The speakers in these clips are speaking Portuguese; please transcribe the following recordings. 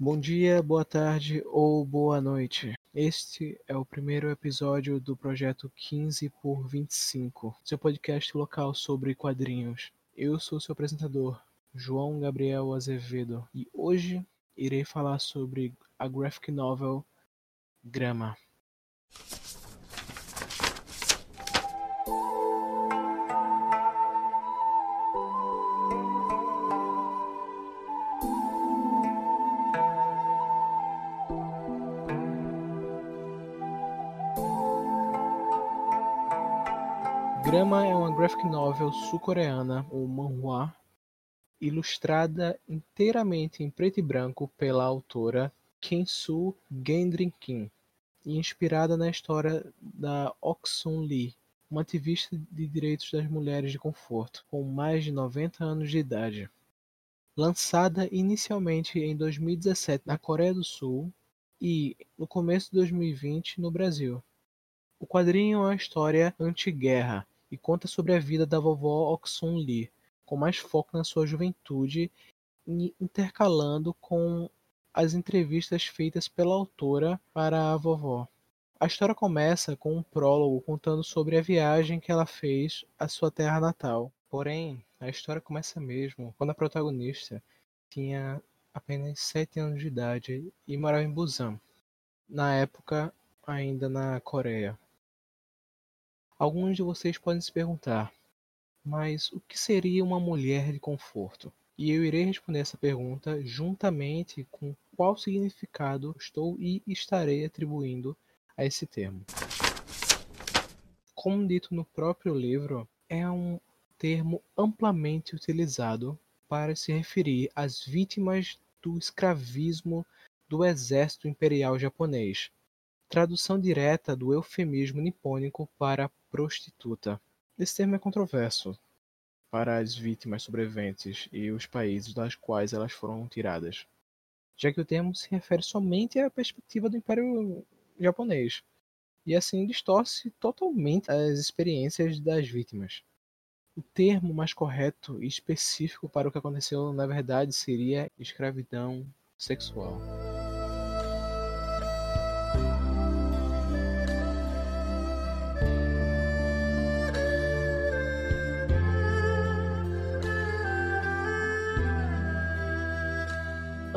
Bom dia, boa tarde ou boa noite. Este é o primeiro episódio do projeto 15 por 25, seu podcast local sobre quadrinhos. Eu sou seu apresentador, João Gabriel Azevedo, e hoje irei falar sobre a graphic novel Grama. Grama é uma graphic novel sul-coreana, ou manhwa, ilustrada inteiramente em preto e branco pela autora Kim-soo Gendrin-kim e inspirada na história da Ok-sun Lee, uma ativista de direitos das mulheres de conforto, com mais de 90 anos de idade. Lançada inicialmente em 2017 na Coreia do Sul e no começo de 2020 no Brasil. O quadrinho é uma história anti-guerra e conta sobre a vida da vovó Oksun Lee, com mais foco na sua juventude intercalando com as entrevistas feitas pela autora para a vovó. A história começa com um prólogo contando sobre a viagem que ela fez à sua terra natal. Porém, a história começa mesmo quando a protagonista tinha apenas 7 anos de idade e morava em Busan, na época ainda na Coreia. Alguns de vocês podem se perguntar: mas o que seria uma mulher de conforto? E eu irei responder essa pergunta juntamente com qual significado estou e estarei atribuindo a esse termo. Como dito no próprio livro, é um termo amplamente utilizado para se referir às vítimas do escravismo do exército imperial japonês, tradução direta do eufemismo nipônico para prostituta. Esse termo é controverso para as vítimas sobreviventes e os países das quais elas foram tiradas, já que o termo se refere somente à perspectiva do Império japonês e assim distorce totalmente as experiências das vítimas. O termo mais correto e específico para o que aconteceu na verdade seria escravidão sexual.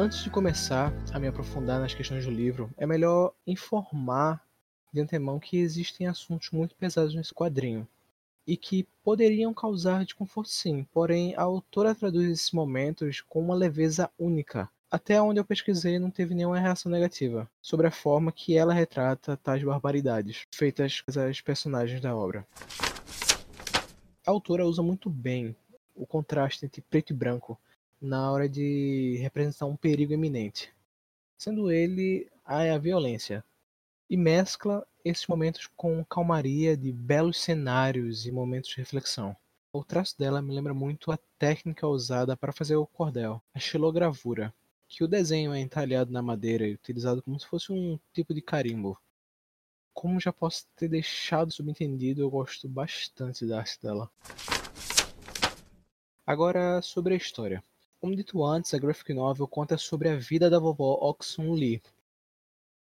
Antes de começar a me aprofundar nas questões do livro, é melhor informar de antemão que existem assuntos muito pesados nesse quadrinho e que poderiam causar desconforto sim, porém a autora traduz esses momentos com uma leveza única. Até onde eu pesquisei não teve nenhuma reação negativa sobre a forma que ela retrata tais barbaridades feitas às personagens da obra. A autora usa muito bem o contraste entre preto e branco na hora de representar um perigo iminente, sendo ele a violência, e mescla esses momentos com calmaria de belos cenários e momentos de reflexão. O traço dela me lembra muito a técnica usada para fazer o cordel, a xilogravura, que o desenho é entalhado na madeira e utilizado como se fosse um tipo de carimbo. Como já posso ter deixado subentendido, eu gosto bastante da arte dela. Agora sobre a história. Como dito antes, a graphic novel conta sobre a vida da vovó Oksun Lee,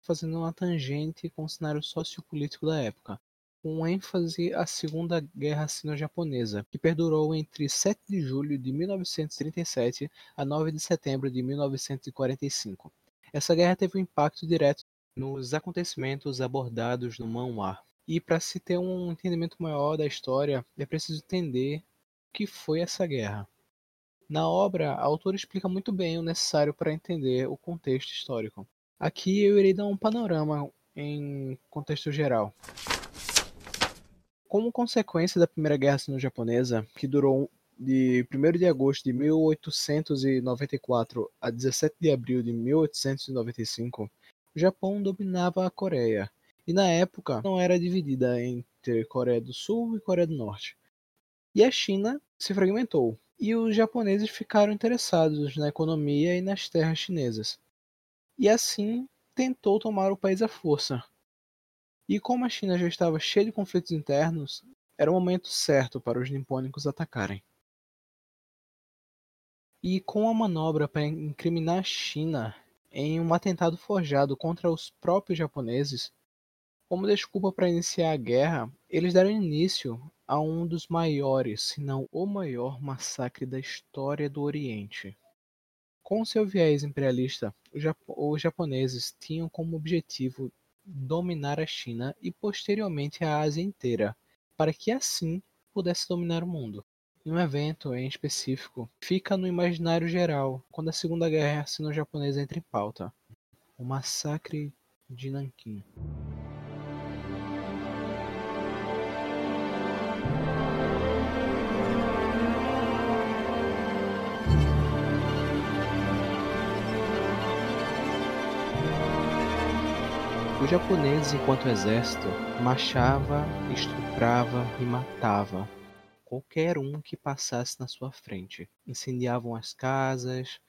fazendo uma tangente com o cenário sociopolítico da época, com ênfase à Segunda Guerra Sino-Japonesa, que perdurou entre 7 de julho de 1937 a 9 de setembro de 1945. Essa guerra teve um impacto direto nos acontecimentos abordados no manhwa. E para se ter um entendimento maior da história, é preciso entender o que foi essa guerra. Na obra, a autora explica muito bem o necessário para entender o contexto histórico. Aqui eu irei dar um panorama em contexto geral. Como consequência da Primeira Guerra Sino-Japonesa, que durou de 1 de agosto de 1894 a 17 de abril de 1895, o Japão dominava a Coreia, e na época não era dividida entre Coreia do Sul e Coreia do Norte. E a China se fragmentou, e os japoneses ficaram interessados na economia e nas terras chinesas. E assim tentou tomar o país à força. E como a China já estava cheia de conflitos internos, era o momento certo para os nipônicos atacarem. E com a manobra para incriminar a China em um atentado forjado contra os próprios japoneses. Como desculpa para iniciar a guerra, eles deram início a um dos maiores, se não o maior massacre da história do Oriente. Com seu viés imperialista, os japoneses tinham como objetivo dominar a China e posteriormente a Ásia inteira, para que assim pudesse dominar o mundo. Um evento em específico fica no imaginário geral quando a Segunda Guerra Sino-Japonesa entra em pauta: o Massacre de Nanquim. Os japoneses, enquanto exército, marchava, estuprava e matava qualquer um que passasse na sua frente. Incendiavam as casas,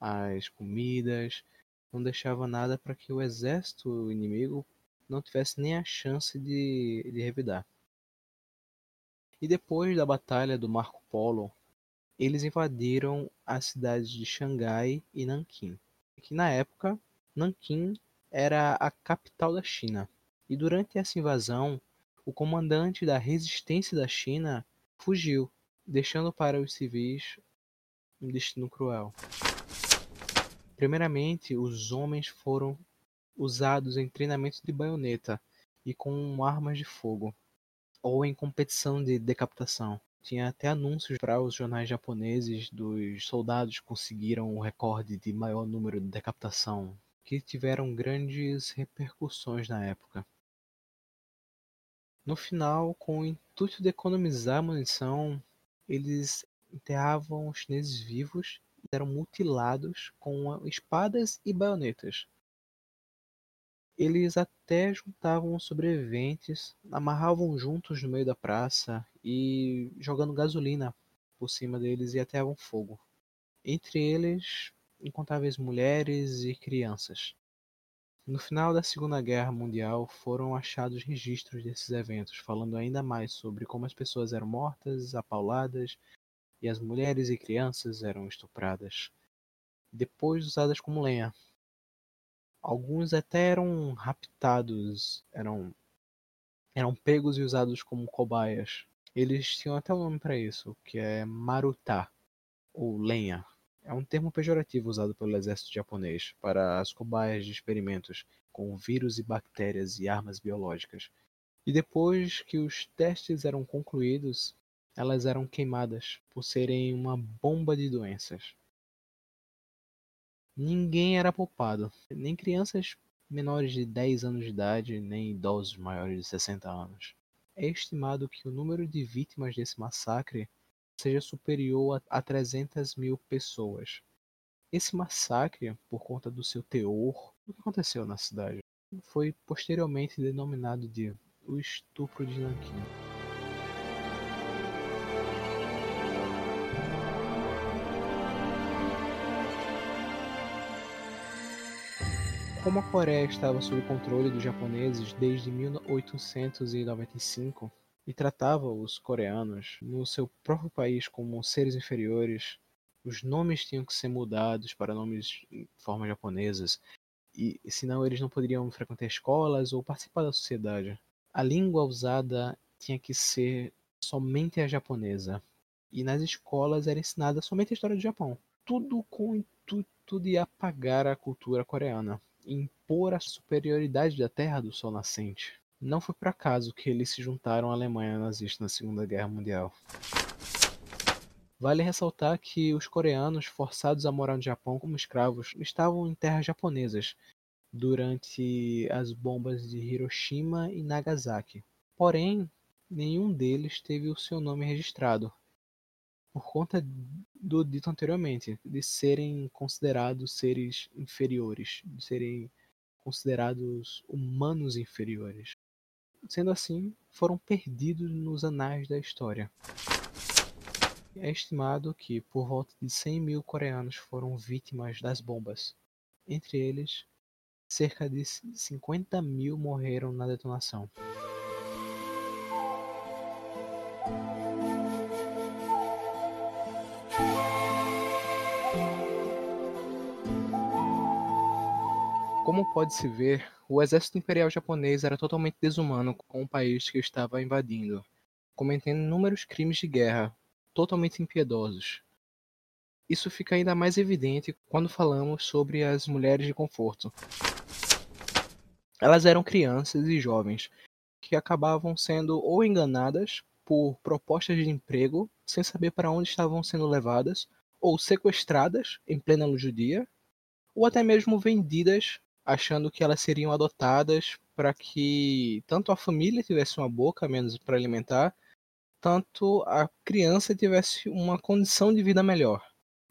as comidas, não deixava nada para que o exército inimigo não tivesse nem a chance de, de revidar. E depois da batalha do Marco Polo, eles invadiram as cidades de Xangai e Nanquim, que na época Nanquim era a capital da China. E durante essa invasão, o comandante da resistência da China fugiu, deixando para os civis um destino cruel. Primeiramente, os homens foram usados em treinamento de baioneta e com armas de fogo, ou em competição de decapitação. Tinha até anúncios para os jornais japoneses dos soldados conseguiram o recorde de maior número de decapitação que tiveram grandes repercussões na época. No final, com o intuito de economizar munição, eles enterravam os chineses vivos e eram mutilados com espadas e baionetas. Eles até juntavam os sobreviventes, amarravam juntos no meio da praça e jogando gasolina por cima deles e ateavam fogo. Entre eles incontáveis mulheres e crianças. No final da Segunda Guerra Mundial foram achados registros desses eventos, falando ainda mais sobre como as pessoas eram mortas, apauladas e as mulheres e crianças eram estupradas, depois usadas como lenha. Alguns até eram raptados, eram eram pegos e usados como cobaias. Eles tinham até um nome para isso, que é marutá, ou lenha é um termo pejorativo usado pelo exército japonês para as cobaias de experimentos com vírus e bactérias e armas biológicas. E depois que os testes eram concluídos, elas eram queimadas por serem uma bomba de doenças. Ninguém era poupado, nem crianças menores de 10 anos de idade, nem idosos maiores de 60 anos. É estimado que o número de vítimas desse massacre seja superior a 300 mil pessoas. Esse massacre, por conta do seu teor, o que aconteceu na cidade, foi posteriormente denominado de o estupro de Nanquim. Como a Coreia estava sob controle dos japoneses desde 1895, e tratava os coreanos no seu próprio país como seres inferiores. Os nomes tinham que ser mudados para nomes em formas japonesas, e senão eles não poderiam frequentar escolas ou participar da sociedade. A língua usada tinha que ser somente a japonesa, e nas escolas era ensinada somente a história do Japão. Tudo com o intuito de apagar a cultura coreana, impor a superioridade da terra do sol nascente. Não foi por acaso que eles se juntaram à Alemanha nazista na Segunda Guerra Mundial. Vale ressaltar que os coreanos forçados a morar no Japão como escravos estavam em terras japonesas durante as bombas de Hiroshima e Nagasaki. Porém, nenhum deles teve o seu nome registrado, por conta do dito anteriormente, de serem considerados seres inferiores, de serem considerados humanos inferiores. Sendo assim, foram perdidos nos anais da história. É estimado que por volta de 100 mil coreanos foram vítimas das bombas. Entre eles, cerca de 50 mil morreram na detonação. Como pode-se ver, o exército imperial japonês era totalmente desumano com o país que estava invadindo, cometendo inúmeros crimes de guerra, totalmente impiedosos. Isso fica ainda mais evidente quando falamos sobre as mulheres de conforto. Elas eram crianças e jovens que acabavam sendo ou enganadas por propostas de emprego sem saber para onde estavam sendo levadas, ou sequestradas em plena luz do dia, ou até mesmo vendidas achando que elas seriam adotadas para que tanto a família tivesse uma boca menos para alimentar, tanto a criança tivesse uma condição de vida melhor.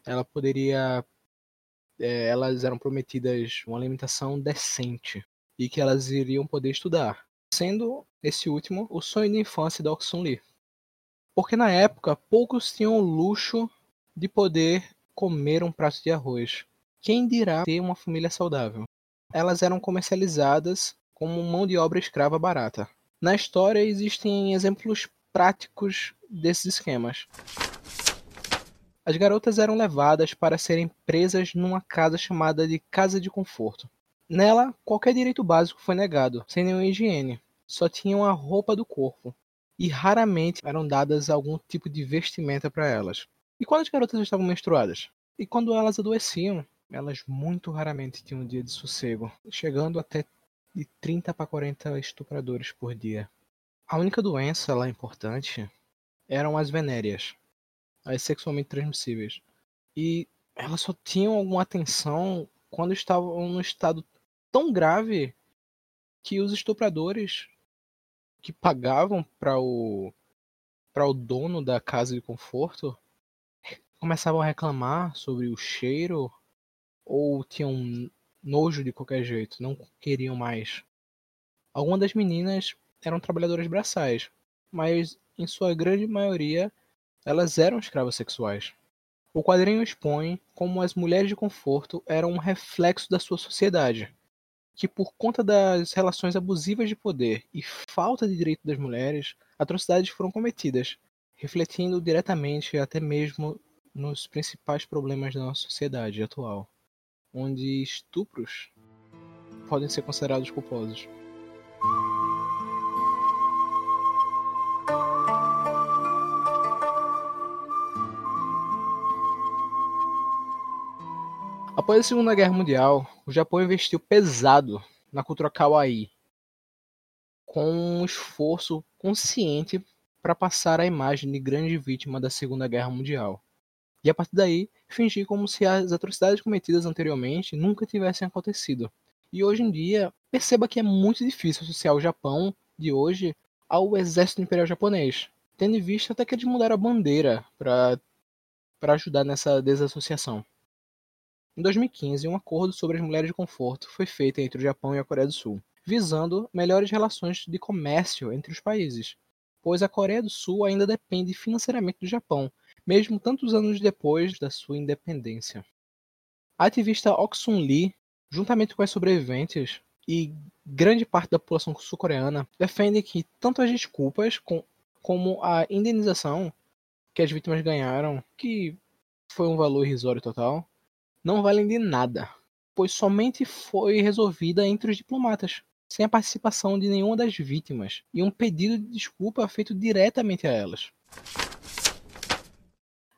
Ela poderia é, elas eram prometidas uma alimentação decente e que elas iriam poder estudar, sendo esse último o sonho de infância da Oxun Lee. Porque na época poucos tinham o luxo de poder comer um prato de arroz. Quem dirá ter uma família saudável? Elas eram comercializadas como mão de obra escrava barata. Na história existem exemplos práticos desses esquemas. As garotas eram levadas para serem presas numa casa chamada de Casa de Conforto. Nela, qualquer direito básico foi negado, sem nenhuma higiene. Só tinham a roupa do corpo. E raramente eram dadas algum tipo de vestimenta para elas. E quando as garotas estavam menstruadas? E quando elas adoeciam? Elas muito raramente tinham um dia de sossego, chegando até de 30 para 40 estupradores por dia. A única doença lá importante eram as venéreas, as sexualmente transmissíveis. E elas só tinham alguma atenção quando estavam num estado tão grave que os estupradores que pagavam para o para o dono da casa de conforto começavam a reclamar sobre o cheiro ou tinham nojo de qualquer jeito, não queriam mais. Algumas das meninas eram trabalhadoras braçais, mas em sua grande maioria elas eram escravas sexuais. O quadrinho expõe como as mulheres de conforto eram um reflexo da sua sociedade, que por conta das relações abusivas de poder e falta de direito das mulheres, atrocidades foram cometidas, refletindo diretamente até mesmo nos principais problemas da nossa sociedade atual, onde estupros podem ser considerados culposos. Após a Segunda Guerra Mundial, o Japão investiu pesado na cultura kawaii, com um esforço consciente para passar a imagem de grande vítima da Segunda Guerra Mundial. E a partir daí, fingir como se as atrocidades cometidas anteriormente nunca tivessem acontecido. E hoje em dia, perceba que é muito difícil associar o Japão de hoje ao exército imperial japonês, tendo em vista até que eles mudaram a bandeira para ajudar nessa desassociação. Em 2015, um acordo sobre as mulheres de conforto foi feito entre o Japão e a Coreia do Sul, visando melhores relações de comércio entre os países, pois a Coreia do Sul ainda depende financeiramente do Japão, mesmo tantos anos depois da sua independência. A ativista Oksun Lee, juntamente com as sobreviventes e grande parte da população sul-coreana, defende que tanto as desculpas como a indenização que as vítimas ganharam, que foi um valor irrisório total, não valem de nada, pois somente foi resolvida entre os diplomatas, sem a participação de nenhuma das vítimas, e um pedido de desculpa feito diretamente a elas.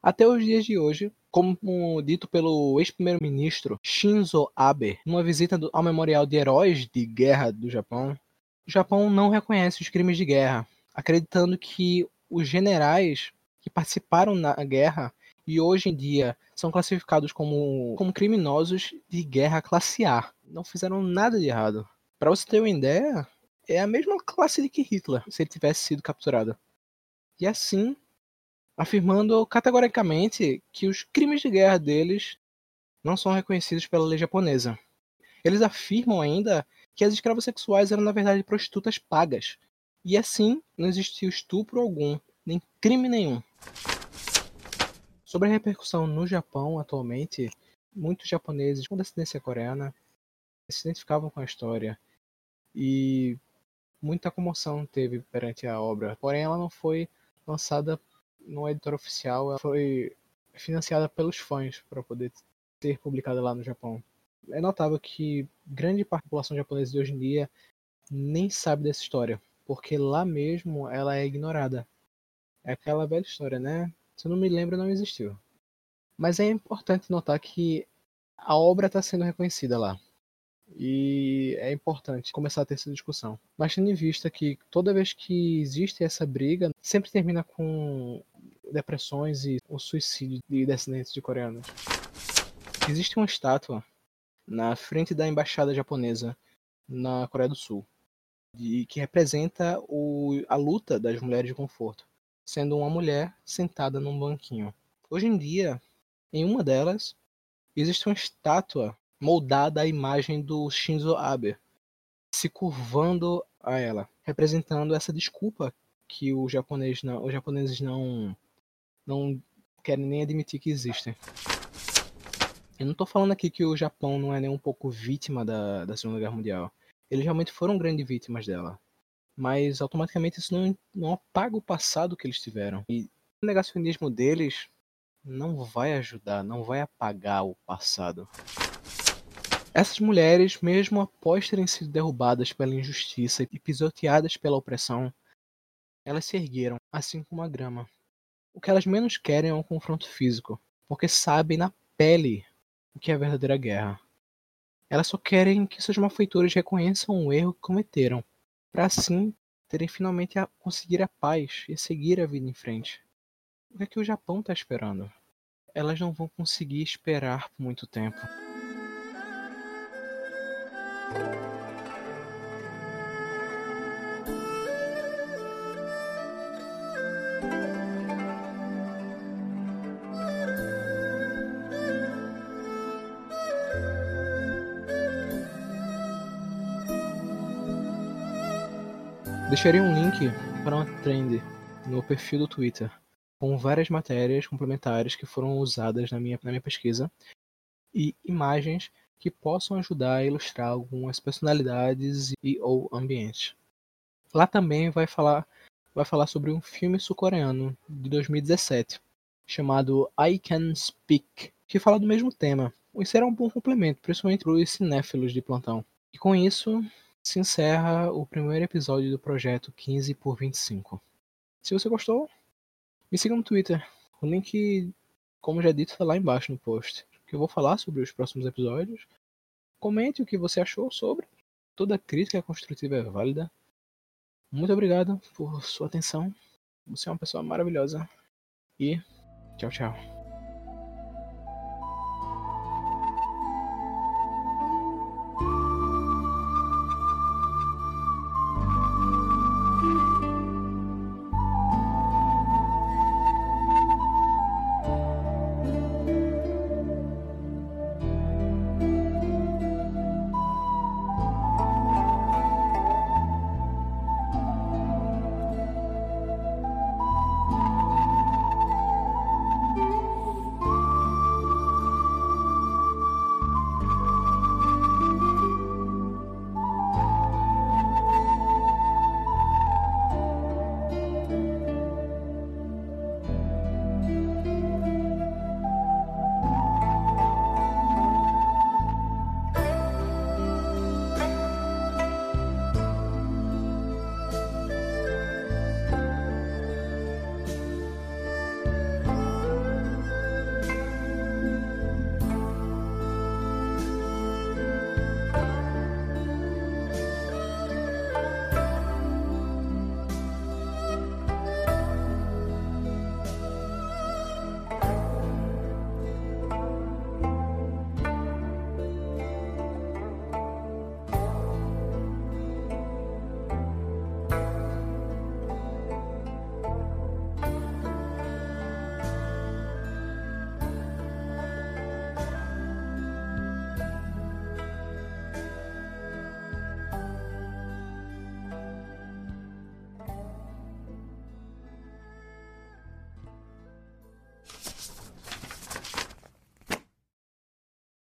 Até os dias de hoje, como dito pelo ex-primeiro-ministro Shinzo Abe, numa visita ao Memorial de Heróis de Guerra do Japão, o Japão não reconhece os crimes de guerra, acreditando que os generais que participaram na guerra e hoje em dia são classificados como, como criminosos de guerra classe A. Não fizeram nada de errado. Para você ter uma ideia, é a mesma classe de que Hitler, se ele tivesse sido capturado. E assim, afirmando categoricamente que os crimes de guerra deles não são reconhecidos pela lei japonesa. Eles afirmam ainda que as escravas sexuais eram na verdade prostitutas pagas. E assim, não existiu estupro algum, nem crime nenhum. Sobre a repercussão no Japão atualmente, muitos japoneses com descendência coreana se identificavam com a história e muita comoção teve perante a obra. Porém, ela não foi lançada no editor oficial, ela foi financiada pelos fãs para poder ser publicada lá no Japão. É notável que grande parte da população japonesa de hoje em dia nem sabe dessa história, porque lá mesmo ela é ignorada. É aquela velha história, né? Se eu não me lembro, não existiu. Mas é importante notar que a obra está sendo reconhecida lá. E é importante começar a ter essa discussão. Mas tendo em vista que toda vez que existe essa briga, sempre termina com depressões e o suicídio de descendentes de coreanos. Existe uma estátua na frente da embaixada japonesa na Coreia do Sul, de, que representa o, a luta das mulheres de conforto, sendo uma mulher sentada num banquinho. Hoje em dia, em uma delas, existe uma estátua moldada à imagem do Shinzo Abe, se curvando a ela, representando essa desculpa que o japonês não, os japoneses não não querem nem admitir que existem. Eu não estou falando aqui que o Japão não é nem um pouco vítima da, da Segunda Guerra Mundial. Eles realmente foram grandes vítimas dela. Mas automaticamente isso não, não apaga o passado que eles tiveram. E o negacionismo deles não vai ajudar, não vai apagar o passado. Essas mulheres, mesmo após terem sido derrubadas pela injustiça e pisoteadas pela opressão, elas se ergueram, assim como a grama. O que elas menos querem é um confronto físico, porque sabem na pele o que é a verdadeira guerra. Elas só querem que seus malfeitores reconheçam o erro que cometeram, para assim terem finalmente a conseguir a paz e seguir a vida em frente. O que é que o Japão está esperando? Elas não vão conseguir esperar por muito tempo. Deixarei um link para uma trend no perfil do Twitter, com várias matérias complementares que foram usadas na minha, na minha pesquisa e imagens que possam ajudar a ilustrar algumas personalidades e ou ambientes. Lá também vai falar, vai falar sobre um filme sul-coreano de 2017 chamado I Can Speak, que fala do mesmo tema. Isso será um bom complemento, principalmente para os cinéfilos de plantão. E com isso, se encerra o primeiro episódio do projeto 15 por 25. Se você gostou, me siga no Twitter. O link, como já dito, está lá embaixo no post. Que eu vou falar sobre os próximos episódios. Comente o que você achou sobre. Toda crítica construtiva é válida. Muito obrigado por sua atenção. Você é uma pessoa maravilhosa. E tchau, tchau.